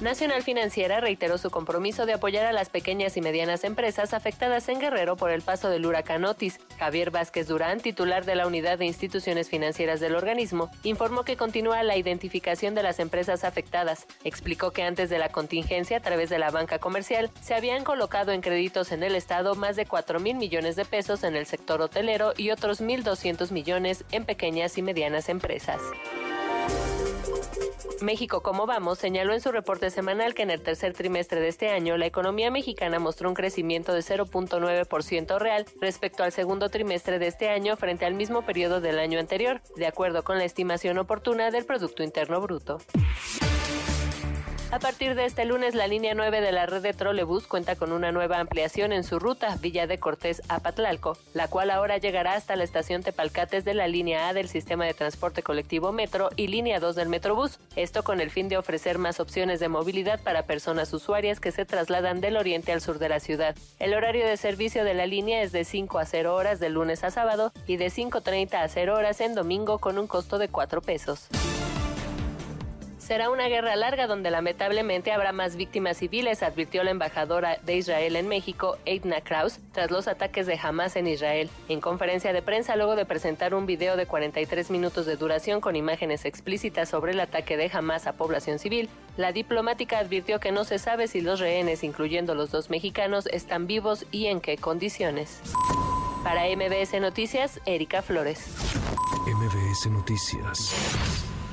Nacional Financiera reiteró su compromiso de apoyar a las pequeñas y medianas empresas afectadas en Guerrero por el paso del huracán Otis. Javier Vázquez Durán, titular de la Unidad de Instituciones Financieras del organismo, informó que continúa la identificación de las empresas afectadas. Explicó que antes de la contingencia, a través de la banca comercial, se habían colocado en créditos en el Estado más de 4 mil millones de pesos en el sector hotelero y otros 1.200 millones en pequeñas y medianas empresas. México Cómo Vamos señaló en su reporte semanal que en el tercer trimestre de este año la economía mexicana mostró un crecimiento de 0.9% real respecto al segundo trimestre de este año frente al mismo periodo del año anterior, de acuerdo con la estimación oportuna del Producto Interno Bruto. A partir de este lunes, la línea 9 de la red de trolebús cuenta con una nueva ampliación en su ruta Villa de Cortés a Patlalco, la cual ahora llegará hasta la estación Tepalcates de la línea A del sistema de transporte colectivo Metro y línea 2 del Metrobús. Esto con el fin de ofrecer más opciones de movilidad para personas usuarias que se trasladan del oriente al sur de la ciudad. El horario de servicio de la línea es de 5 a 0 horas de lunes a sábado y de 5.30 a 0 horas en domingo con un costo de 4 pesos. Será una guerra larga donde lamentablemente habrá más víctimas civiles, advirtió la embajadora de Israel en México, Eitna Kraus, tras los ataques de Hamas en Israel. En conferencia de prensa, luego de presentar un video de 43 minutos de duración con imágenes explícitas sobre el ataque de Hamas a población civil, la diplomática advirtió que no se sabe si los rehenes, incluyendo los dos mexicanos, están vivos y en qué condiciones. Para MBS Noticias, Erika Flores. MBS Noticias.